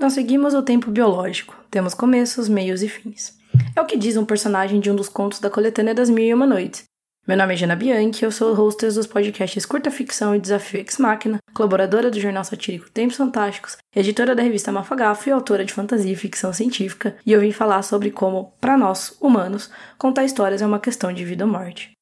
Nós seguimos o tempo biológico, temos começos, meios e fins. É o que diz um personagem de um dos contos da coletânea das Mil e Uma Noites. Meu nome é Jana Bianchi, eu sou hostess dos podcasts Curta Ficção e Desafio Ex Machina, colaboradora do jornal satírico Tempos Fantásticos, editora da revista Mafagafo e autora de fantasia e ficção científica, e eu vim falar sobre como, para nós, humanos, contar histórias é uma questão de vida ou morte.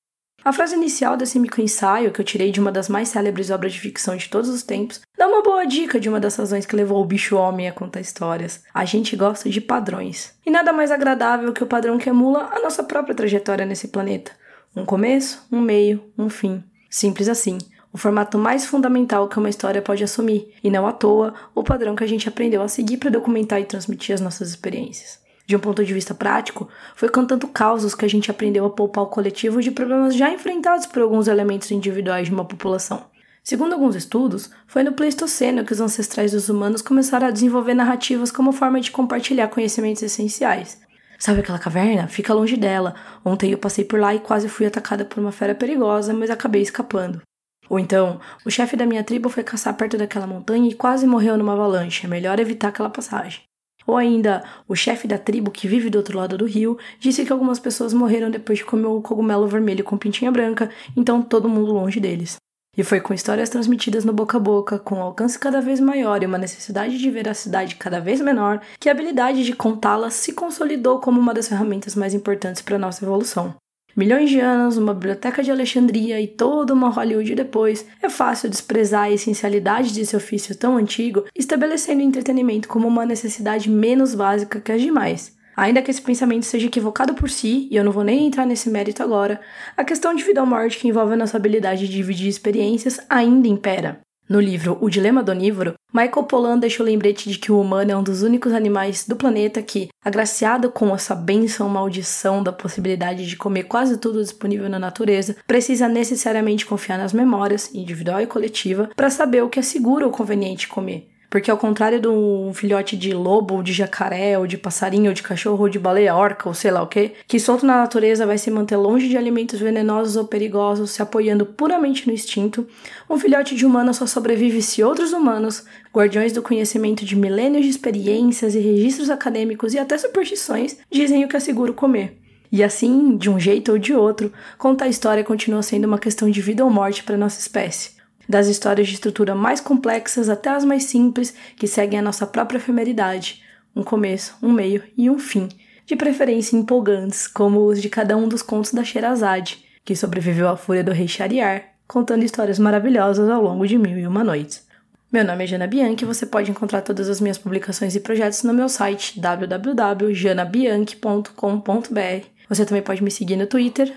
A frase inicial desse microensaio, que eu tirei de uma das mais célebres obras de ficção de todos os tempos, dá uma boa dica de uma das razões que levou o bicho-homem a contar histórias. A gente gosta de padrões. E nada mais agradável que o padrão que emula a nossa própria trajetória nesse planeta. Um começo, um meio, um fim. Simples assim. O formato mais fundamental que uma história pode assumir, e não à toa o padrão que a gente aprendeu a seguir para documentar e transmitir as nossas experiências de um ponto de vista prático, foi contando causos que a gente aprendeu a poupar o coletivo de problemas já enfrentados por alguns elementos individuais de uma população. Segundo alguns estudos, foi no Pleistoceno que os ancestrais dos humanos começaram a desenvolver narrativas como forma de compartilhar conhecimentos essenciais. Sabe aquela caverna? Fica longe dela. Ontem eu passei por lá e quase fui atacada por uma fera perigosa, mas acabei escapando. Ou então, o chefe da minha tribo foi caçar perto daquela montanha e quase morreu numa avalanche. É melhor evitar aquela passagem. Ou ainda, o chefe da tribo que vive do outro lado do rio disse que algumas pessoas morreram depois de comer o cogumelo vermelho com pintinha branca, então todo mundo longe deles. E foi com histórias transmitidas no boca a boca, com um alcance cada vez maior e uma necessidade de veracidade cada vez menor, que a habilidade de contá-las se consolidou como uma das ferramentas mais importantes para nossa evolução milhões de anos, uma biblioteca de Alexandria e toda uma Hollywood depois, é fácil desprezar a essencialidade desse ofício tão antigo, estabelecendo o entretenimento como uma necessidade menos básica que as demais. Ainda que esse pensamento seja equivocado por si, e eu não vou nem entrar nesse mérito agora, a questão de vida ou morte que envolve a nossa habilidade de dividir experiências ainda impera. No livro O Dilema do Onívoro, Michael Pollan deixa o lembrete de que o humano é um dos únicos animais do planeta que, agraciado com essa benção maldição da possibilidade de comer quase tudo disponível na natureza, precisa necessariamente confiar nas memórias, individual e coletiva, para saber o que é seguro ou conveniente comer. Porque ao contrário de um filhote de lobo, ou de jacaré, ou de passarinho, ou de cachorro, ou de baleia, orca, ou sei lá o que, que solto na natureza vai se manter longe de alimentos venenosos ou perigosos, se apoiando puramente no instinto, um filhote de humano só sobrevive se outros humanos, guardiões do conhecimento de milênios de experiências e registros acadêmicos e até superstições, dizem o que é seguro comer. E assim, de um jeito ou de outro, contar a história continua sendo uma questão de vida ou morte para nossa espécie das histórias de estrutura mais complexas até as mais simples, que seguem a nossa própria efemeridade, um começo, um meio e um fim, de preferência empolgantes, como os de cada um dos contos da Sherazade, que sobreviveu à fúria do rei Shariar, contando histórias maravilhosas ao longo de mil e uma noites. Meu nome é Jana Bianchi e você pode encontrar todas as minhas publicações e projetos no meu site www.janabianchi.com.br. Você também pode me seguir no Twitter,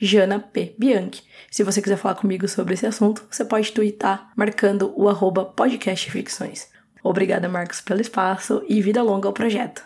janapbianchi. Se você quiser falar comigo sobre esse assunto, você pode twittar marcando o podcastficções. Obrigada, Marcos, pelo espaço e vida longa ao projeto.